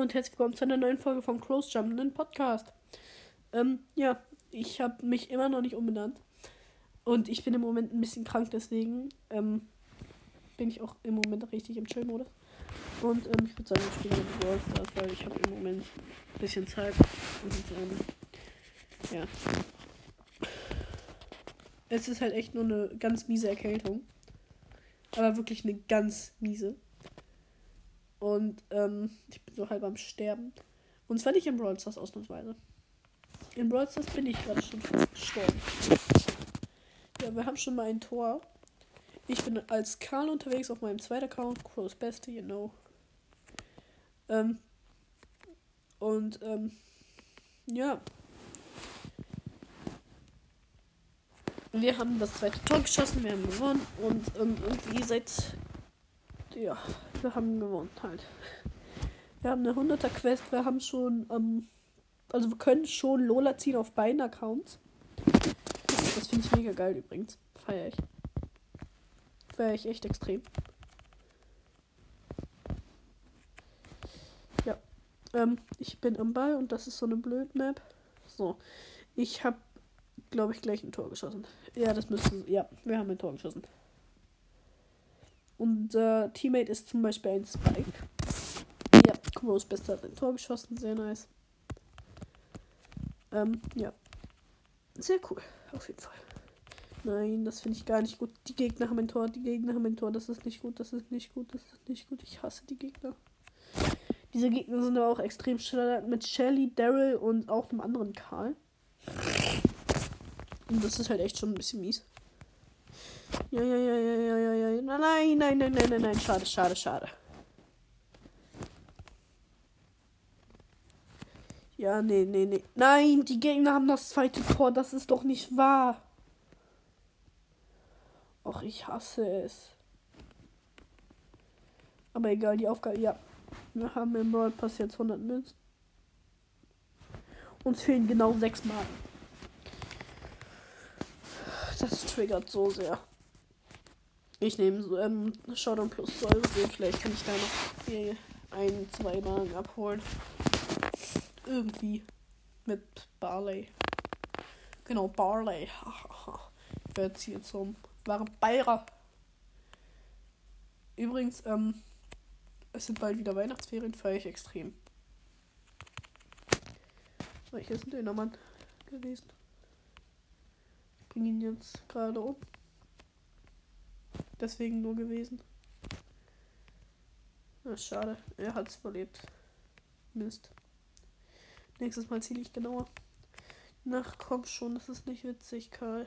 Und herzlich willkommen zu einer neuen Folge von Close Jump, einem Podcast. Ähm, ja, ich habe mich immer noch nicht umbenannt. Und ich bin im Moment ein bisschen krank, deswegen ähm, bin ich auch im Moment richtig im Chill-Modus. Und ähm, ich würde sagen, ich spiele mit Brawl Stars, weil ich habe im Moment ein bisschen Zeit. Und ähm, ja. Es ist halt echt nur eine ganz miese Erkältung. Aber wirklich eine ganz miese. Und ähm, ich bin so halb am Sterben. Und zwar nicht in Brawl Stars ausnahmsweise. In Brawl Stars bin ich gerade schon fast gestorben. Ja, wir haben schon mal ein Tor. Ich bin als Karl unterwegs auf meinem zweiten Account. Crow's Beste, you know. Ähm, und, ähm, ja. Wir haben das zweite Tor geschossen, wir haben gewonnen und ähm, irgendwie seit. Ja, wir haben gewonnen halt. Wir haben eine 100er Quest, wir haben schon, ähm, also wir können schon Lola ziehen auf beiden Accounts. Das finde ich mega geil übrigens. Feier ich. Feier ich echt extrem. Ja. Ähm, ich bin am Ball und das ist so eine blöd Map. So. Ich habe, glaube ich, gleich ein Tor geschossen. Ja, das müsste. Ja, wir haben ein Tor geschossen. Unser Teammate ist zum Beispiel ein Spike. Ja, Kuros Bester hat ein Tor geschossen. Sehr nice. Ähm, ja. Sehr cool. Auf jeden Fall. Nein, das finde ich gar nicht gut. Die Gegner haben ein Tor, die Gegner haben ein Tor. Das ist nicht gut, das ist nicht gut, das ist nicht gut. Ich hasse die Gegner. Diese Gegner sind aber auch extrem stark mit Shelly, Daryl und auch einem anderen Karl. Und das ist halt echt schon ein bisschen mies. Ja, ja, ja, ja, ja, ja, ja. Nein, nein, nein, nein, nein, nein. Schade, schade, schade. Ja, nee, nee, nee. Nein, die Gegner haben das zweite Tor. Das ist doch nicht wahr. Och, ich hasse es. Aber egal, die Aufgabe. Ja. Wir haben im Brawl Pass jetzt 100 Münzen. Uns fehlen genau 6 Marken. Das triggert so sehr. Ich nehme so, ähm, Showdown plus Säure. Vielleicht kann ich da noch hier ein, zwei Marken abholen. Irgendwie. Mit Barley. Genau, Barley. ich werde jetzt hier zum waren Bayer. Übrigens, ähm, es sind bald wieder Weihnachtsferien, feiere ich extrem. So, hier ist ein Dönermann gewesen. Ich bringe ihn jetzt gerade um. Deswegen nur gewesen. Na, schade. Er hat es überlebt. Mist. Nächstes Mal ziele ich genauer. Nach komm schon, das ist nicht witzig, Karl.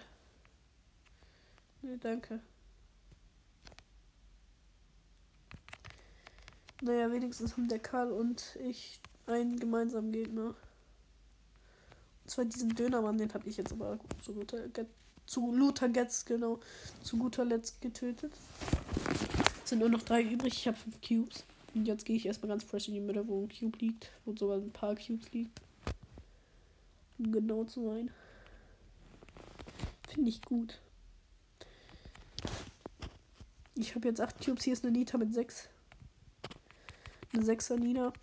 Nee, danke. Naja, wenigstens haben der Karl und ich einen gemeinsamen Gegner. Und zwar diesen Dönermann, den habe ich jetzt aber zu guter, zu Luther Getz, genau, zu guter Letzt getötet. Es sind nur noch drei übrig, ich habe fünf Cubes. Und jetzt gehe ich erstmal ganz fresh in die Mitte, wo ein Cube liegt, wo sogar ein paar Cubes liegen. Um genau zu sein. Finde ich gut. Ich habe jetzt 8 Cubes. Hier ist eine Nita mit 6. Eine 6er Nina.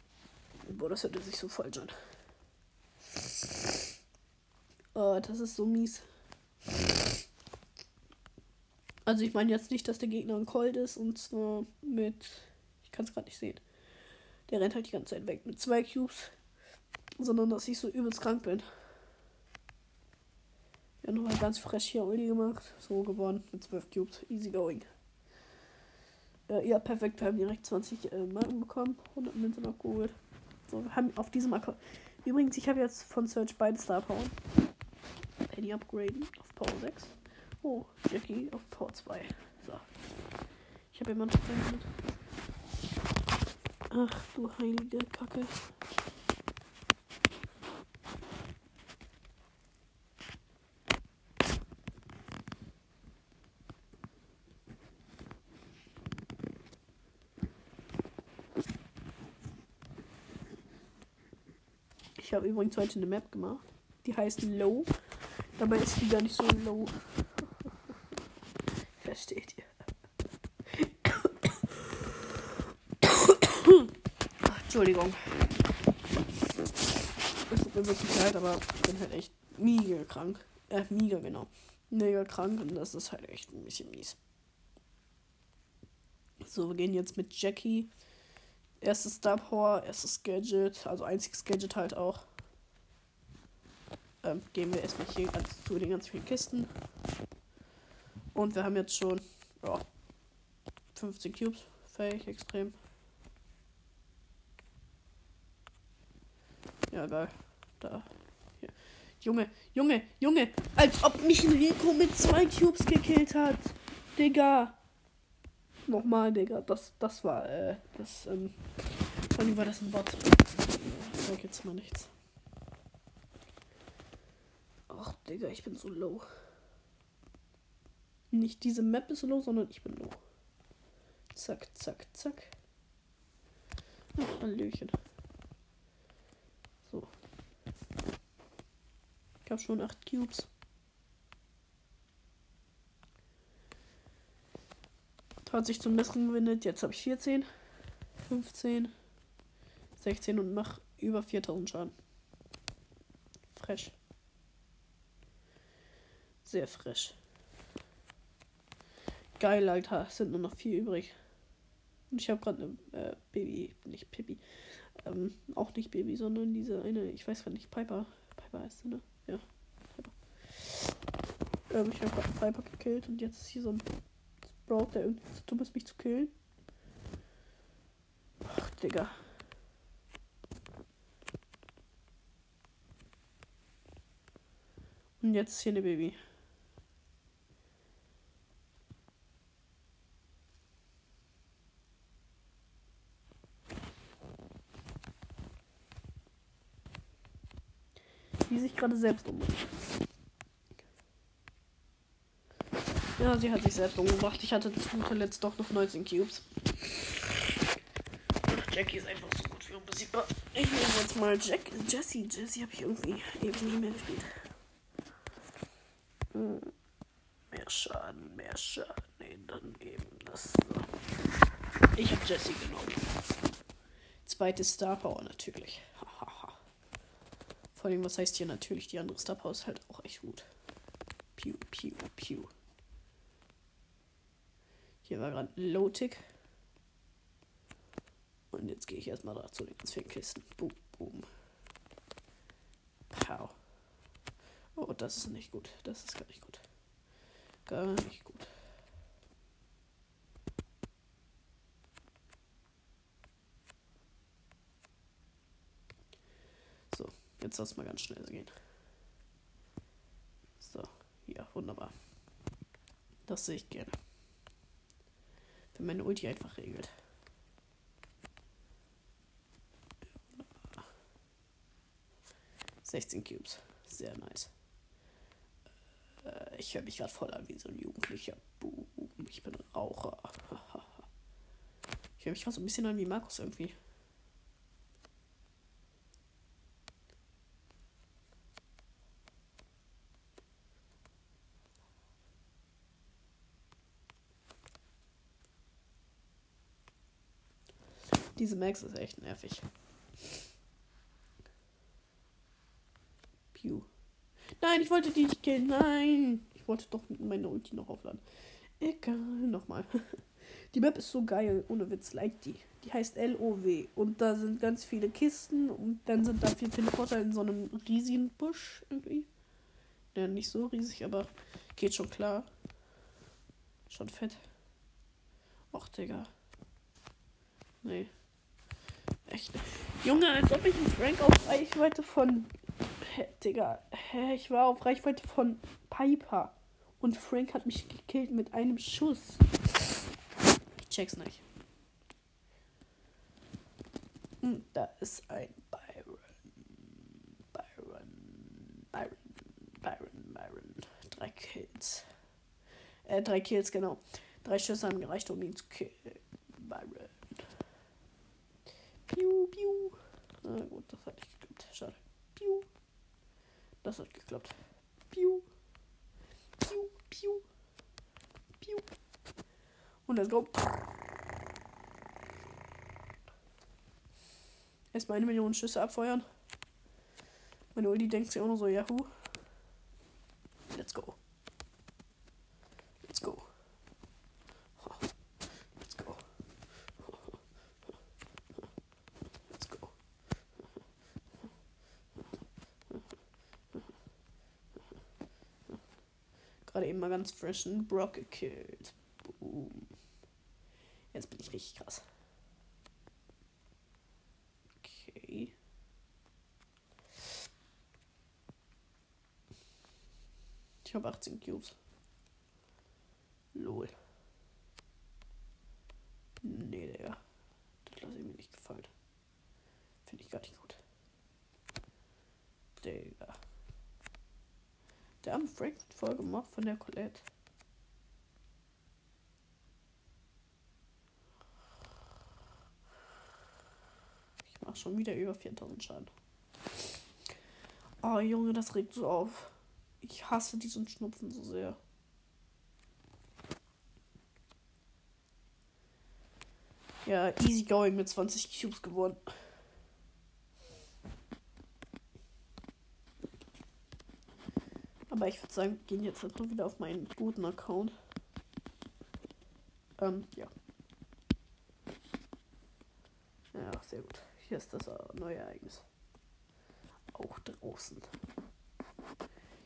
Boah, das hört sich so falsch an. Oh, das ist so mies. Also ich meine jetzt nicht, dass der Gegner ein Cold ist und zwar mit. Ich kann es gerade nicht sehen. Der rennt halt die ganze Zeit weg mit zwei Cubes. Sondern dass ich so übelst krank bin. Ja, nochmal ganz fresh hier Uli gemacht. So gewonnen mit 12 Cubes. Easy going. Äh, ja, perfekt. Wir haben direkt 20 äh, Marken bekommen. 100 Münzen abgeholt. So, wir haben auf diesem Account. Übrigens, ich habe jetzt von Search beide Star Power. Penny upgraden auf Power 6. Oh, Jackie auf Power 2. So. Ich habe noch mit. Ach du heilige Kacke. Ich habe übrigens heute eine Map gemacht. Die heißt Low. Dabei ist die gar nicht so low. Entschuldigung. tut mir wirklich leid, aber ich bin halt echt mega krank. Äh, mega, genau. Mega krank und das ist halt echt ein bisschen mies. So, wir gehen jetzt mit Jackie. Erstes Power, erstes Gadget, also einziges Gadget halt auch. Ähm, gehen wir erstmal hier ganz zu den ganz vielen Kisten. Und wir haben jetzt schon ja, 15 Cubes. Fähig, extrem. Ja, geil. Da. Hier. Junge, Junge, Junge. Als ob mich ein Rico mit zwei Cubes gekillt hat. Digga. Nochmal, Digga. Das, das war, äh, das, ähm. Vor allem war das ein Bot. Ich sag jetzt mal nichts. Ach, Digga, ich bin so low. Nicht diese Map ist low, sondern ich bin low. Zack, zack, zack. Ach, Hallöchen. So. Habe schon 8 Cubes. Hat sich zum Besseren gewendet. Jetzt habe ich 14, 15, 16 und mach über 4000 Schaden. Fresh. Sehr frisch. Geil, Alter. Es sind nur noch vier übrig. Und ich habe gerade eine äh, Baby, nicht Pippi. Ähm, auch nicht Baby, sondern diese eine, ich weiß gar nicht, Piper. Piper heißt sie, ne? Ja. Ähm, ich habe gerade Piper gekillt und jetzt ist hier so ein Sprout, der irgendwie zu dumm ist, mich zu killen. Ach, Digga. Und jetzt ist hier eine Baby. Gerade selbst umbringt. Ja, sie hat sich selbst umgebracht. Ich hatte zu guter Letzt doch noch 19 Cubes. Ach, Jackie ist einfach so gut wie unbesiegbar. Ich nehme jetzt mal Jack, Jessie. Jessie habe ich irgendwie eben nie mehr gespielt. Hm. Mehr Schaden, mehr Schaden. Nee, dann eben das. So. Ich habe Jessie genommen. Zweite Star Power natürlich. Vor allem, was heißt hier natürlich? Die andere Star Power halt auch echt gut. Piu, piu, piu. Hier war gerade Low-Tick. Und jetzt gehe ich erstmal da zu den ganz vielen. Boom, boom. Pow. Oh, das ist nicht gut. Das ist gar nicht gut. Gar nicht gut. So, jetzt es mal ganz schnell gehen. So, ja, wunderbar. Das sehe ich gerne. Wenn meine Ulti einfach regelt. 16 Cubes. Sehr nice. Äh, ich höre mich gerade voll an wie so ein Jugendlicher. Boom. Ich bin Raucher. ich höre mich gerade so ein bisschen an wie Markus irgendwie. Diese Max ist echt nervig. Pew. Nein, ich wollte die nicht killen. Nein. Ich wollte doch meine Ulti noch aufladen. Egal, nochmal. Die Map ist so geil, ohne Witz, like die. Die heißt LOW. Und da sind ganz viele Kisten und dann sind da vier Teleporter in so einem riesigen Busch irgendwie. Ja, nicht so riesig, aber geht schon klar. Schon fett. Och, Digga. Nee. Echt. Junge, als ob ich einen Frank auf Reichweite von. Hä, Digga. Hä, ich war auf Reichweite von Piper. Und Frank hat mich gekillt mit einem Schuss. Ich check's nicht. Hm, da ist ein Byron. Byron. Byron. Byron. Byron. Drei Kills. Äh, drei Kills, genau. Drei Schüsse haben gereicht, um ihn zu killen. Piu, piu. Na gut, das hat nicht geklappt. Schade. Piu. Das hat geklappt. Piu. Piu, piu. Piu. Und let's go. Erstmal eine Million Schüsse abfeuern. Meine Ulti denkt sich auch nur so, Yahoo. Let's go. Let's go. Let's go. Let's go. Gerade eben mal ganz fresh einen Brock gekillt. Boom. Jetzt bin ich richtig krass. Okay. Ich habe 18 Cubes. Lol. Nee, Digga. Das lasse ich mir nicht gefallen. Finde ich gar nicht gut. Digga. Der arme Frank voll gemacht von der Colette. Ich mache schon wieder über 4000 Schaden. Oh Junge, das regt so auf. Ich hasse diesen Schnupfen so sehr. Ja, easy going mit 20 Cubes gewonnen. Aber ich würde sagen, wir gehen jetzt halt nur wieder auf meinen guten Account. Ähm, ja. Ja, sehr gut. Hier ist das neue Ereignis. Auch draußen.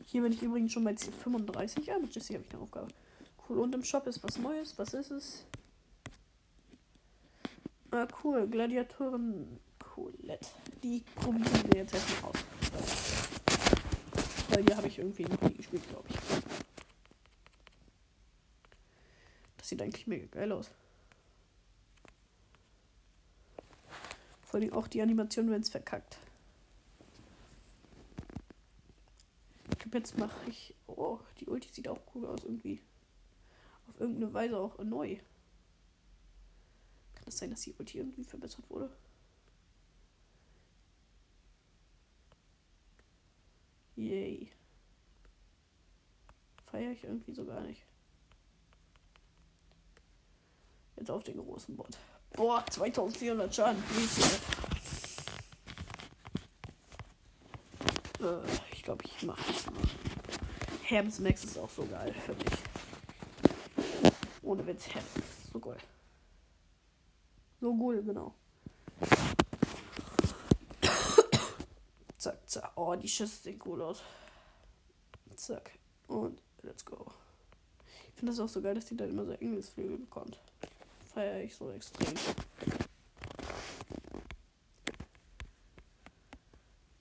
Hier bin ich übrigens schon bei 35. Ja, mit Jesse habe ich eine Aufgabe. Cool. Und im Shop ist was Neues. Was ist es? Ah, cool. Gladiatoren Colette. Die probieren wir jetzt erstmal aus. Weil hier habe ich irgendwie nie gespielt, glaube ich. Das sieht eigentlich mega geil aus. Vor allem auch die Animation, wenn es verkackt. Ich glaube, jetzt mache ich. Oh, die Ulti sieht auch cool aus irgendwie. Auf irgendeine Weise auch neu. Kann es das sein, dass die Ulti irgendwie verbessert wurde? Yay. Feiere ich irgendwie so gar nicht. Jetzt auf den großen Bot. Boah, 2400 Schaden. Äh, ich glaube, ich mache das mal. Herms Max ist auch so geil für mich. Ohne Witz, ist so geil. So cool, genau. Zack, zack. Oh, die Schüsse sehen cool aus. Zack. Und let's go. Ich finde das auch so geil, dass die dann immer so Engelsflügel bekommt. Feiere ich so extrem.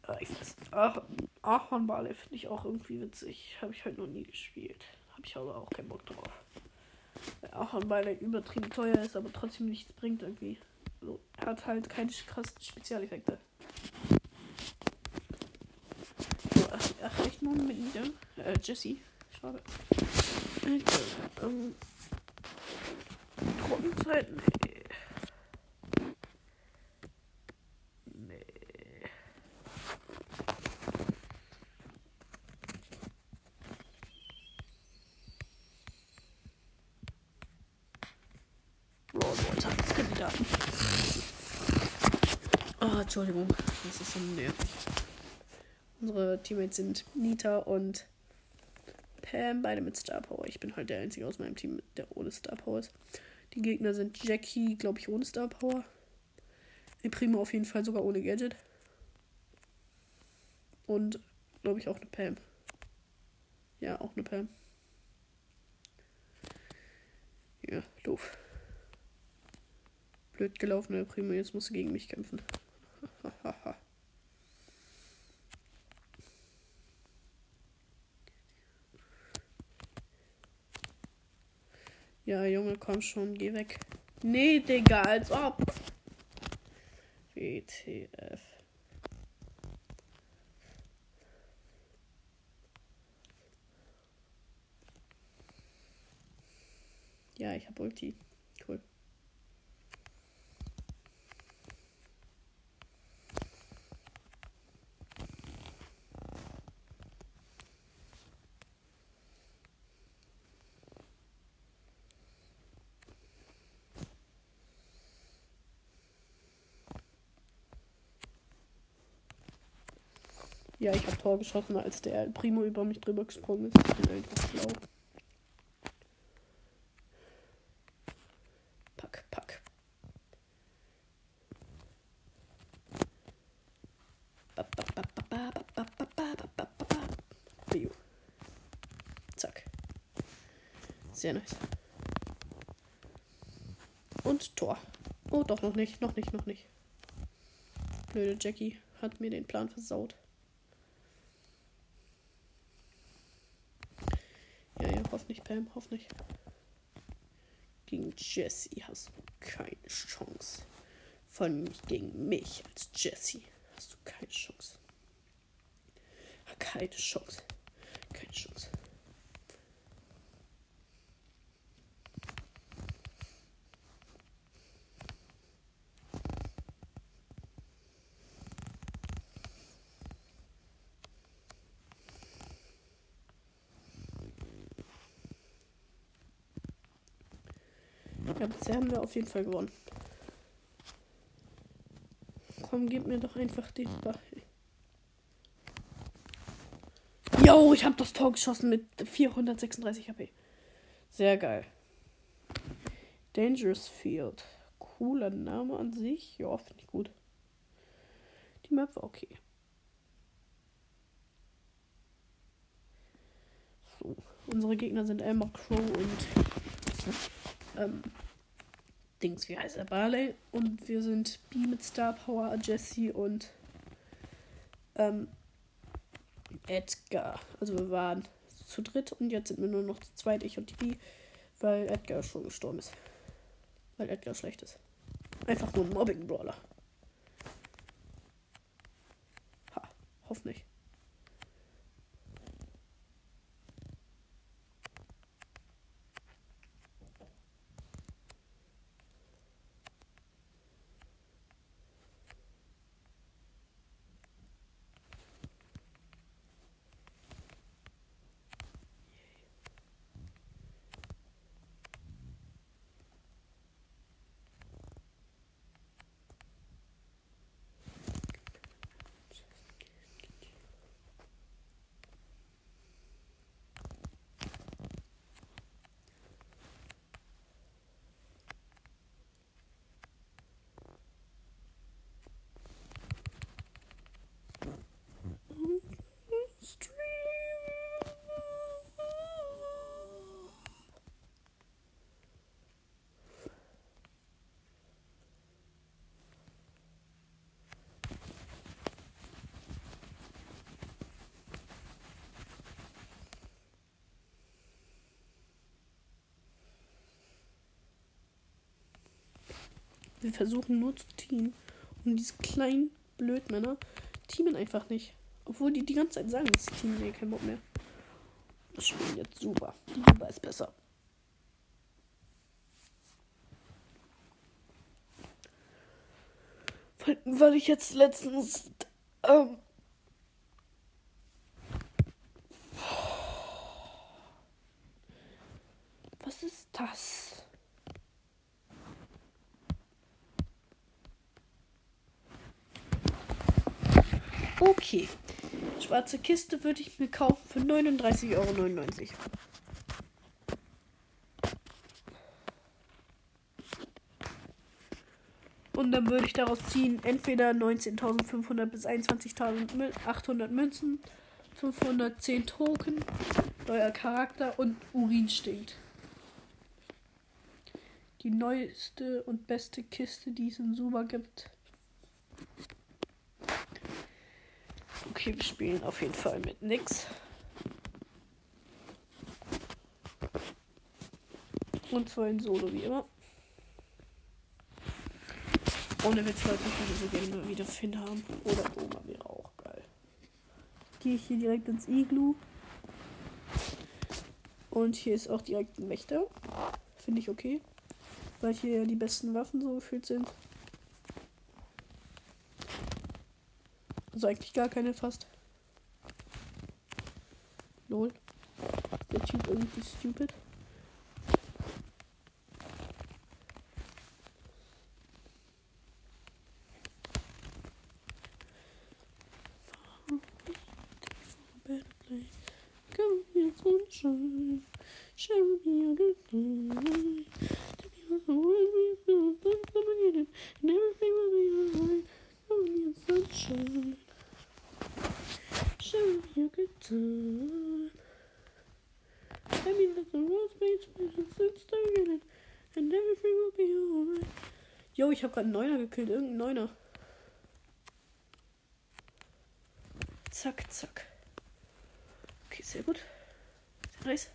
Ja, ich weiß. Ach, Ahornbale finde ich auch irgendwie witzig. Habe ich halt noch nie gespielt. Habe ich aber auch keinen Bock drauf. Ahornbale übertrieben teuer ist, aber trotzdem nichts bringt irgendwie. Also, er hat halt keine krassen Spezialeffekte. So, ach, ach, echt nur mit mir? Äh, Jesse. Schade. Okay, ähm, Trockenzeit? Nee. Nee. Als Kandidaten. Oh, Entschuldigung. Das ist so nervig. Unsere Teammates sind Nita und Pam, beide mit Star Power. Ich bin halt der Einzige aus meinem Team, der ohne Star Power ist. Die Gegner sind Jackie, glaube ich, ohne Star Power. Primo auf jeden Fall sogar ohne Gadget. Und, glaube ich, auch eine Pam. Ja, auch eine Pam. Ja, doof. Blöd gelaufen, El Primo. Jetzt musst du gegen mich kämpfen. Junge, komm schon, geh weg. Nee, Digga, als ob. WTF. Ja, ich hab Ulti. Ja, ich habe Tor geschossen, als der Primo über mich drüber gesprungen ist. Ich bin einfach schlau. Pack, pack. Zack. Sehr nice. Und Tor. Oh, doch noch nicht, noch nicht, noch nicht. Blöde Jackie hat mir den Plan versaut. Ja, ja, hoff nicht, Pam, hoff nicht. Gegen Jesse hast du keine Chance. Allem nicht gegen mich als Jesse. Hast du keine Chance. Keine Chance. Keine Chance. Bisher haben wir auf jeden Fall gewonnen. Komm, gib mir doch einfach den Ball. Yo, ich habe das Tor geschossen mit 436 HP. Sehr geil. Dangerous Field. Cooler Name an sich. Ja, finde ich gut. Die Map war okay. So, unsere Gegner sind Elmer Crow und ähm, Dings, wie heißt er? Barley. Und wir sind B mit Star Power, Jesse und ähm, Edgar. Also wir waren zu dritt und jetzt sind wir nur noch zu zweit, ich und die B, weil Edgar schon gestorben ist. Weil Edgar schlecht ist. Einfach nur ein Mobbing-Brawler. Ha, hoffentlich. Wir versuchen nur zu teamen. Und diese kleinen Blödmänner teamen einfach nicht. Obwohl die die ganze Zeit sagen, dass sie teamen. Nee, kein Bock mehr. Das spielen jetzt super. Die Super ist besser. Weil, ich jetzt letztens ähm, Was ist das? Okay. Schwarze Kiste würde ich mir kaufen für 39,99 Euro. Und dann würde ich daraus ziehen, entweder 19.500 bis 21.800 Münzen, 510 Token, neuer Charakter und Urin stinkt. Die neueste und beste Kiste, die es in Suba gibt. Okay, wir spielen auf jeden Fall mit nix. Und zwar in Solo wie immer. Ohne Witz, Leute, ich würde so gerne mal wieder Finn haben. Oder Oma wäre auch geil. Gehe ich hier direkt ins Iglu. Und hier ist auch direkt ein Wächter. Finde ich okay. Weil hier ja die besten Waffen so gefühlt sind. Also eigentlich gar keine fast. Lol. Der Typ irgendwie stupid. Habe gerade einen Neuner gekillt, irgendein Neuner. Zack, zack. Okay, sehr gut. Sehr nice.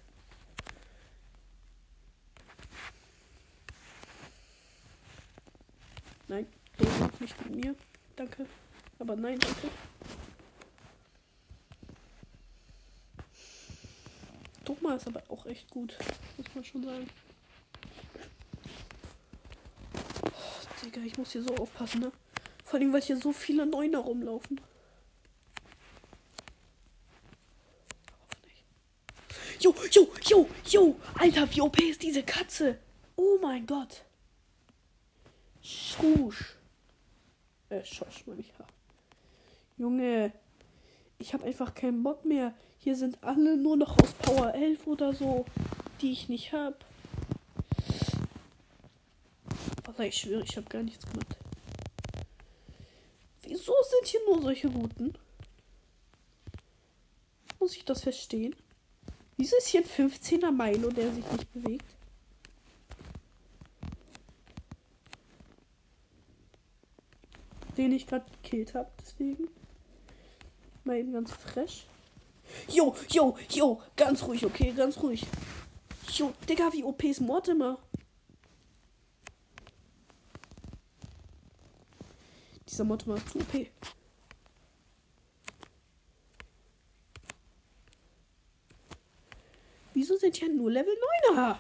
Nein, nicht mit mir. Danke. Aber nein, danke. Dogma ist aber auch echt gut, muss man schon sagen. Oh, Digga, ich muss hier so aufpassen, ne? Vor allem, weil hier so viele Neuner rumlaufen. Jo, jo, jo, jo. Alter, wie OP ist diese Katze? Oh mein Gott. Schusch. Äh, Schosch, meine ich. Junge, ich habe einfach keinen Bock mehr. Hier sind alle nur noch aus Power 11 oder so, die ich nicht habe. Aber ich schwöre, ich habe gar nichts gemacht. Wieso sind hier nur solche Routen? Muss ich das verstehen? Wieso ist hier ein 15er Milo, der sich nicht bewegt? Den ich gerade gekillt habe, deswegen. Mal eben ganz fresh. Jo, jo, jo, ganz ruhig, okay, ganz ruhig. Jo, Digga, wie OP ist Mortimer? Dieser Mortimer ist zu OP. Wieso sind hier nur Level 9er?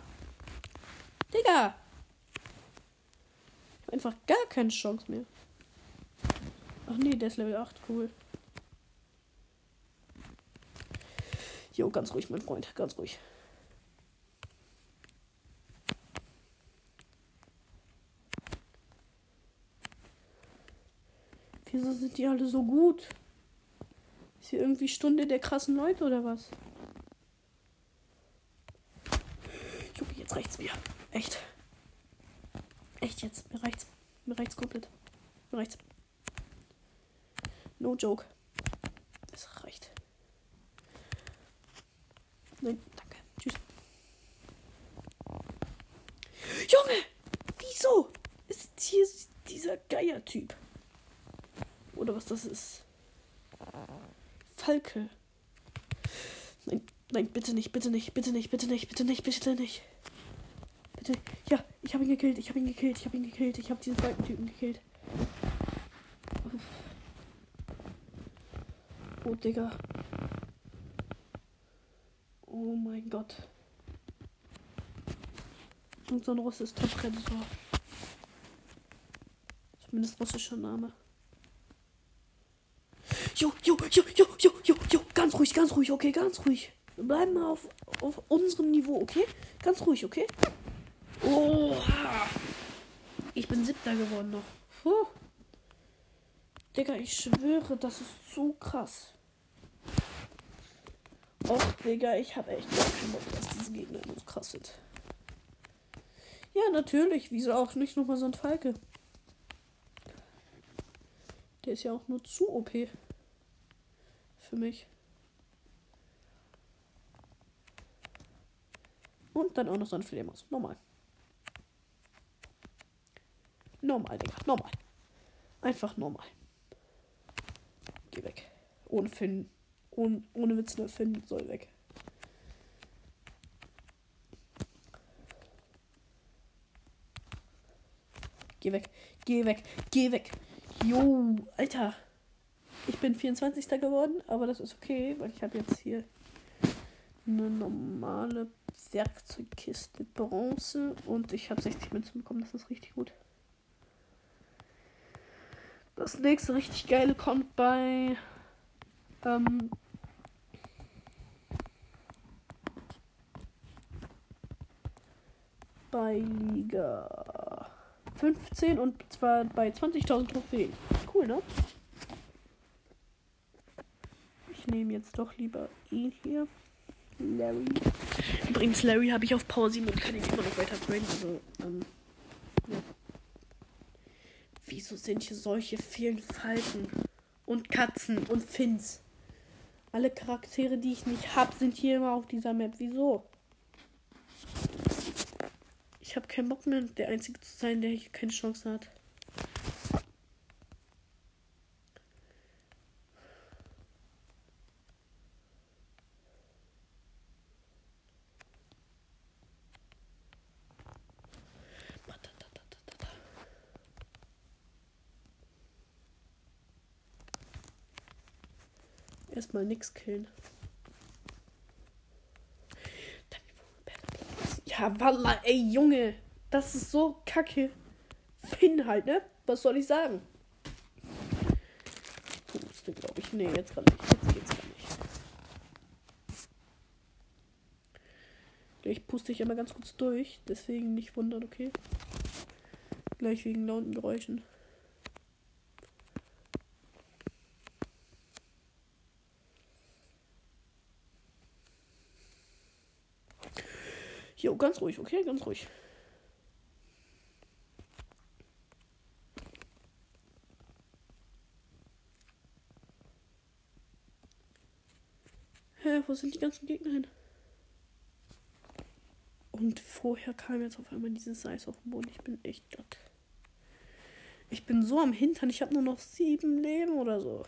Digga. Einfach gar keine Chance mehr. Ach nee, der ist Level 8, cool. Jo, ganz ruhig, mein Freund, ganz ruhig. Wieso sind die alle so gut? Ist hier irgendwie Stunde der krassen Leute oder was? Junge, jetzt reicht's mir. Echt. Echt jetzt. Mir reicht's. Mir reicht's komplett. Mir reicht's. No joke. Es reicht. Nein, danke. Tschüss. Junge! Wieso ist hier dieser Geier-Typ? Oder was das ist? Falke. Nein, nein, bitte nicht, bitte nicht, bitte nicht, bitte nicht, bitte nicht, bitte nicht. Bitte. Ja, ich habe ihn gekillt, ich habe ihn gekillt, ich habe ihn gekillt, ich habe diesen Falkentypen gekillt. Oh, Digga. Oh mein Gott. Und so ein russisches Top-Predator. Zumindest russischer Name. Jo, jo, jo, jo, jo, jo, jo. Ganz ruhig, ganz ruhig, okay, ganz ruhig. Wir bleiben mal auf, auf unserem Niveau, okay? Ganz ruhig, okay? Oha. Ich bin siebter geworden noch. Puh. Digga, ich schwöre, das ist zu krass. Och, Digga, ich habe echt keinen Bock, dass diese Gegner so krass sind. Ja, natürlich. Wieso auch nicht nochmal so ein Falke? Der ist ja auch nur zu OP. Für mich. Und dann auch noch so ein Fledermaus. Normal. Normal, Digga. Normal. Einfach normal. Geh weg. Ohne Finn. Ohne, ohne Witz, ne Finn soll weg. Geh weg. Geh weg. Geh weg. Jo, Alter. Ich bin 24. geworden, aber das ist okay, weil ich habe jetzt hier eine normale Werkzeugkiste Bronze und ich habe 60 Münzen bekommen. Das ist richtig gut. Das nächste richtig geile kommt bei ähm, bei Liga 15 und zwar bei 20.000 Trophäen. Cool, ne? Nehme jetzt doch lieber ihn hier. Larry. Übrigens, Larry habe ich auf Power 7 und kann ihn immer noch weiter trainen. Also, ähm, ja. Wieso sind hier solche vielen Falten? Und Katzen und Fins. Alle Charaktere, die ich nicht habe, sind hier immer auf dieser Map. Wieso? Ich habe keinen Bock mehr, der Einzige zu sein, der hier keine Chance hat. Erstmal nix killen. Ja, Walla, ey, Junge. Das ist so kacke. Finn halt, ne? Was soll ich sagen? Puste, glaube ich. Nee, jetzt gerade nicht. Jetzt geht's gar nicht. Gleich puste ich einmal ganz kurz durch. Deswegen nicht wundern, okay? Gleich wegen lauten Geräuschen. Jo, ganz ruhig, okay? Ganz ruhig. Hä, wo sind die ganzen Gegner hin? Und vorher kam jetzt auf einmal dieses Eis auf den Boden. Ich bin echt glatt. Ich bin so am Hintern. Ich habe nur noch sieben Leben oder so.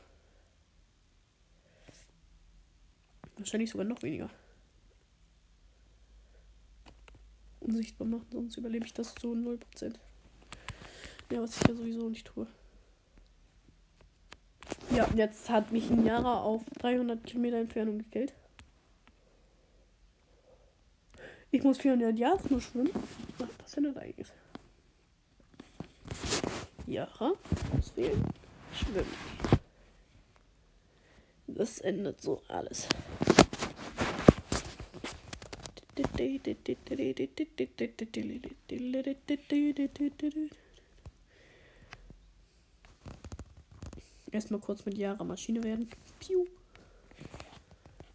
Wahrscheinlich sogar noch weniger. Unsichtbar machen, sonst überlebe ich das zu 0%. Ja, was ich ja sowieso nicht tue. Ja, jetzt hat mich ein Jahre auf 300 Kilometer Entfernung gekillt. Ich muss 400 Yards nur schwimmen. Was passiert da eigentlich? Jara, auswählen, schwimmen. Das endet so alles. Erstmal kurz mit Jara Maschine werden. Piu.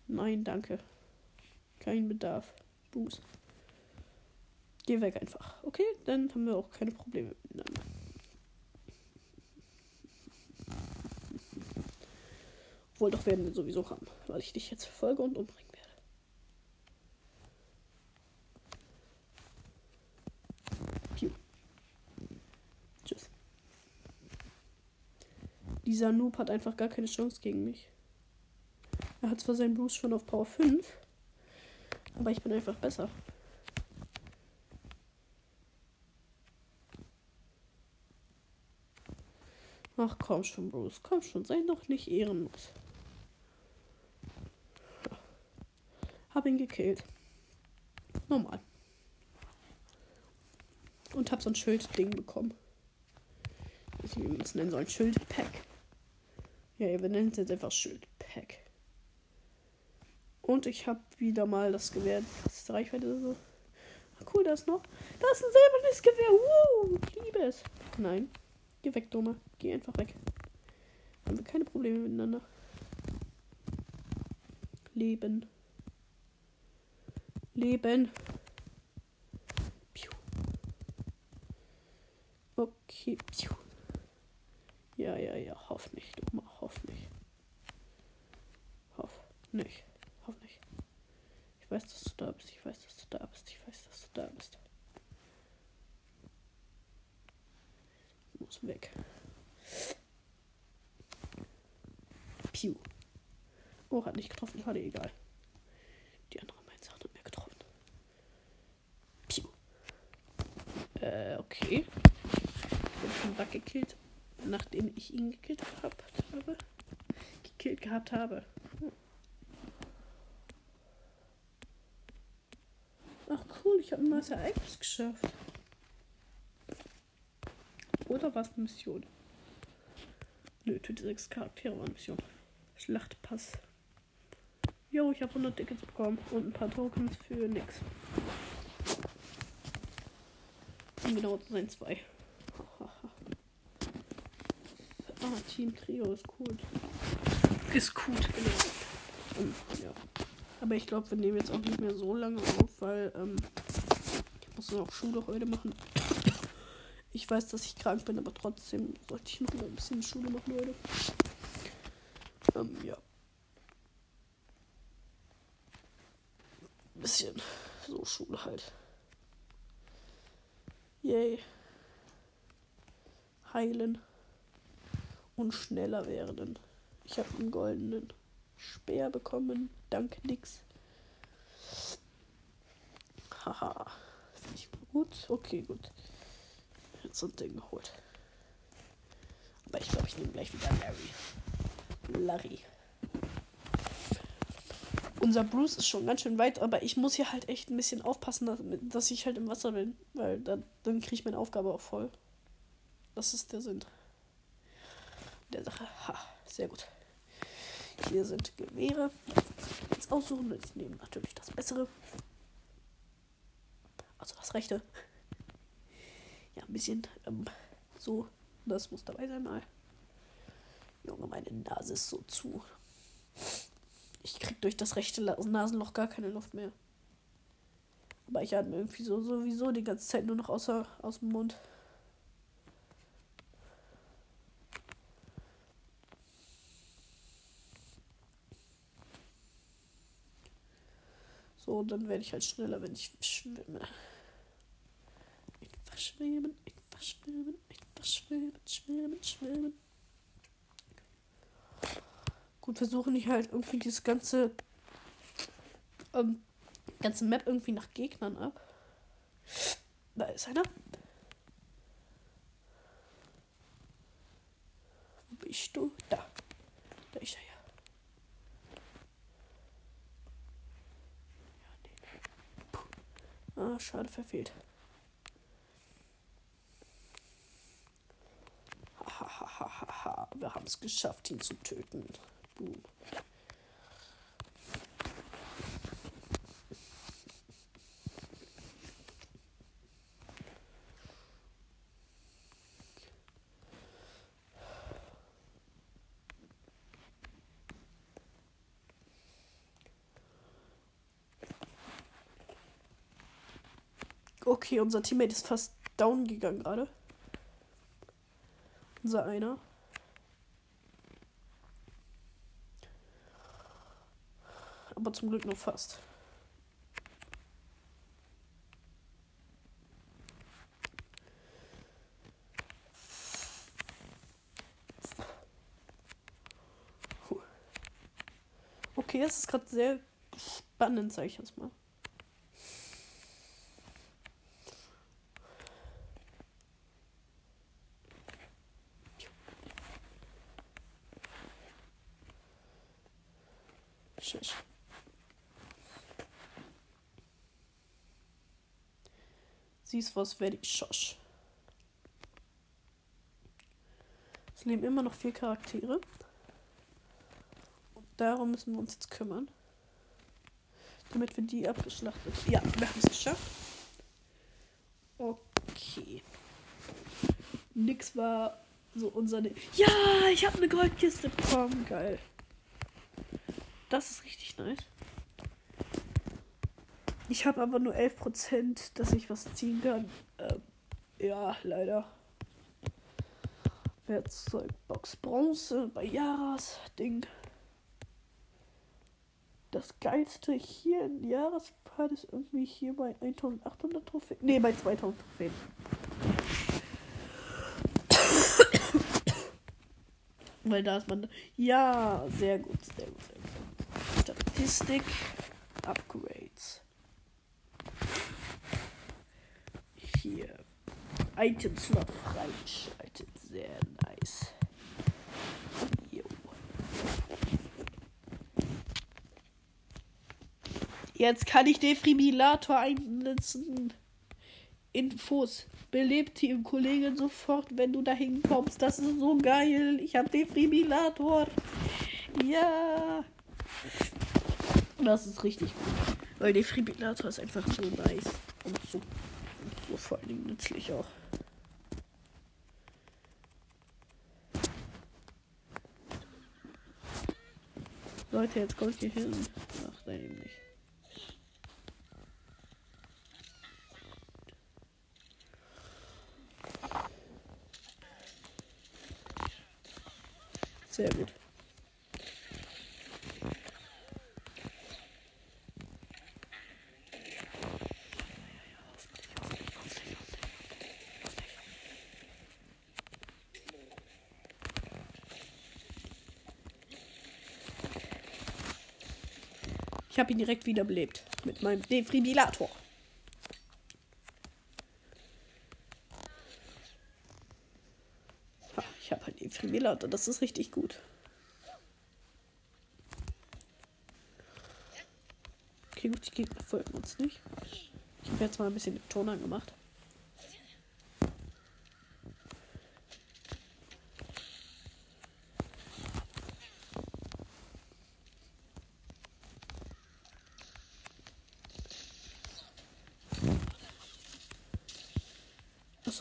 Nein, danke. Kein Bedarf. Buß. Geh weg einfach. Okay, dann haben wir auch keine Probleme miteinander. Obwohl, doch werden wir sowieso haben, weil ich dich jetzt verfolge und umbringe. Dieser Noob hat einfach gar keine Chance gegen mich. Er hat zwar seinen Boost schon auf Power 5, aber ich bin einfach besser. Ach komm schon, Bruce. Komm schon, sei doch nicht ehrenlos. Hab ihn gekillt. Normal. Und hab so ein Schildding bekommen. Ich wie man es nennen soll. Schildpack. Ja, wir nennen es jetzt einfach Schildpack. Und ich habe wieder mal das Gewehr, die krasseste Reichweite so. Ach, cool, das noch. Da ist ein silbernes Gewehr. Uh, ich liebe es. Nein. Geh weg, Doma. Geh einfach weg. Haben wir keine Probleme miteinander. Leben. Leben. Piu. Okay. Piu. Ja, ja, ja. Hoff nicht, Doma. Hoff nicht. Hoff nicht. Hoff nicht. Ich weiß, dass du da bist. Ich weiß, dass du da bist. Ich weiß, dass du da bist. Ich muss weg. Piu. Oh, hat nicht getroffen. Schade, egal. Die andere Mainz hat mehr getroffen. Piu. Äh, okay. Ich bin schon weggekillt nachdem ich ihn gekillt gehabt habe. Gekillt gehabt habe. Ach cool, ich habe ein neues Ereignis geschafft. Oder war es Mission? Nö, töte sechs Charaktere war eine Mission. Schlachtpass. Jo, ich habe 100 Tickets bekommen und ein paar Tokens für nix. Um genau zu sein, zwei. Ah, Team Trio ist gut. Ist gut, genau. Und, ja. Aber ich glaube, wir nehmen jetzt auch nicht mehr so lange auf, weil ähm, ich muss noch Schule heute machen. Ich weiß, dass ich krank bin, aber trotzdem sollte ich noch mal ein bisschen Schule machen heute. Ähm, ja. Ein bisschen so Schule halt. Yay. Heilen. Und schneller werden. Ich habe einen goldenen Speer bekommen. Danke, nix. Haha. Finde ich gut. Okay, gut. Jetzt so ein Ding geholt. Aber ich glaube, ich nehme gleich wieder Larry. Larry. Unser Bruce ist schon ganz schön weit, aber ich muss hier halt echt ein bisschen aufpassen, dass, ich halt im Wasser bin, weil dann, dann kriege ich meine Aufgabe auch voll. Das ist der Sinn der Sache. Ha, sehr gut. Hier sind Gewehre. Jetzt aussuchen. Ich nehme natürlich das bessere. Also das rechte. Ja, ein bisschen ähm, so. Das muss dabei sein mal. Junge, meine Nase ist so zu. Ich krieg durch das rechte Nasenloch gar keine Luft mehr. Aber ich atme irgendwie so sowieso die ganze Zeit nur noch außer, aus dem Mund. So, dann werde ich halt schneller, wenn ich schwimme. Einfach schwimmen, einfach schwimmen, einfach schwimmen, schwimmen, schwimmen. Gut, versuchen ich halt irgendwie dieses ganze ähm, ganze Map irgendwie nach Gegnern ab. Da ist einer. Wo bist du? Da ist er ja. Ah, schade, verfehlt. Hahaha, wir haben es geschafft, ihn zu töten. Boom. Okay, unser Teammate ist fast down gegangen gerade. Unser einer. Aber zum Glück nur fast. Okay, es ist gerade sehr spannend, sag ich jetzt mal. Siehst was, werde ich schosch. Es leben immer noch vier Charaktere. Und darum müssen wir uns jetzt kümmern. Damit wir die abgeschlachtet. Ja, wir haben es geschafft. Okay. Nix war so unser. Ne ja, ich habe eine Goldkiste bekommen. Geil. Das ist richtig nice. Ich habe aber nur 11%, dass ich was ziehen kann. Ähm, ja, leider. Werkzeugbox Bronze bei Jaras Ding. Das geilste hier in Jahrespfad ist irgendwie hier bei 1800 Trophäen. Ne, bei 2000 Trophäen. Weil da ist man. Ja, sehr gut, sehr gut, sehr gut. Statistik Upgrades. Hier. Items noch freigeschaltet. Sehr nice. Jo. Jetzt kann ich Defibrillator einsetzen. Infos. Belebt die Kollegin sofort, wenn du dahin kommst. Das ist so geil. Ich habe Defibrillator. Ja. Das ist richtig gut. Weil Defibrillator ist einfach so nice. Und so, und so vor allen Dingen nützlich auch. Leute, jetzt kommt hier hin. Ach Nein, eben nicht. Sehr gut. Ich habe ihn direkt wiederbelebt mit meinem Defibrillator. Ich habe einen Defibrillator, das ist richtig gut. Okay, gut, die Gegner folgen uns nicht. Ich habe jetzt mal ein bisschen den Ton angemacht.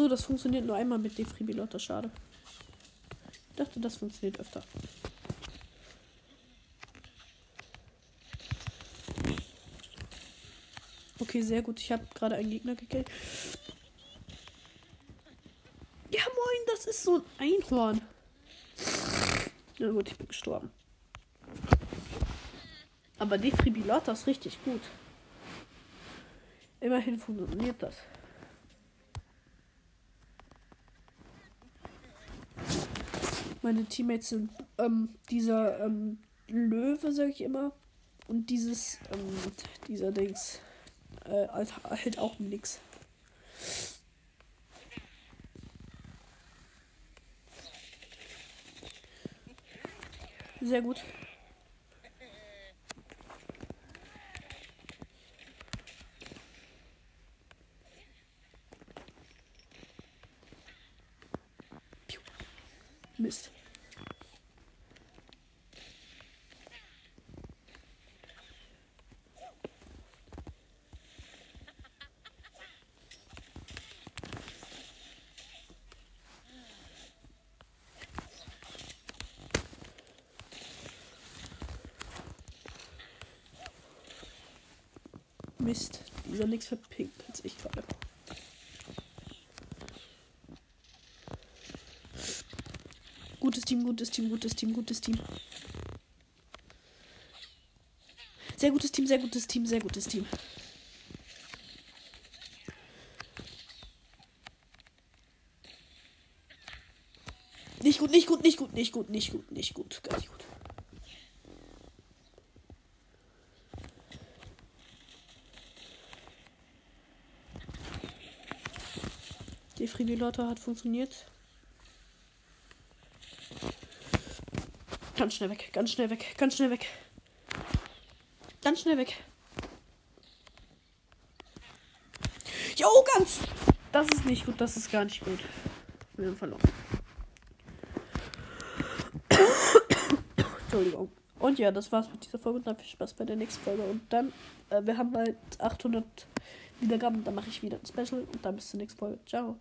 Das funktioniert nur einmal mit Defibrillator. Schade. Ich dachte, das funktioniert öfter. Okay, sehr gut. Ich habe gerade einen Gegner gekillt. Ja, moin, das ist so ein Einhorn. Na gut, ich bin gestorben. Aber Defibrillator ist richtig gut. Immerhin funktioniert das. Meine Teammates sind ähm, dieser ähm, Löwe, sag ich immer. Und dieses, ähm, dieser Dings, äh, halt auch nix. Sehr gut. Mist. Mist, dieser nichts verpinkt als ich gerade. Gutes Team, gutes Team, gutes Team, gutes Team. Sehr gutes Team, sehr gutes Team, sehr gutes Team. Nicht gut, nicht gut, nicht gut, nicht gut, nicht gut, nicht gut, gar nicht gut. Die Friedelator hat funktioniert. Ganz schnell weg, ganz schnell weg, ganz schnell weg. Ganz schnell weg. Jo, ganz. Das ist nicht gut, das ist gar nicht gut. Wir haben verloren. Entschuldigung. Und ja, das war's mit dieser Folge. Und dann viel Spaß bei der nächsten Folge. Und dann, äh, wir haben bald 800 Wiedergaben. Dann mache ich wieder ein Special. Und dann bis zur nächsten Folge. Ciao.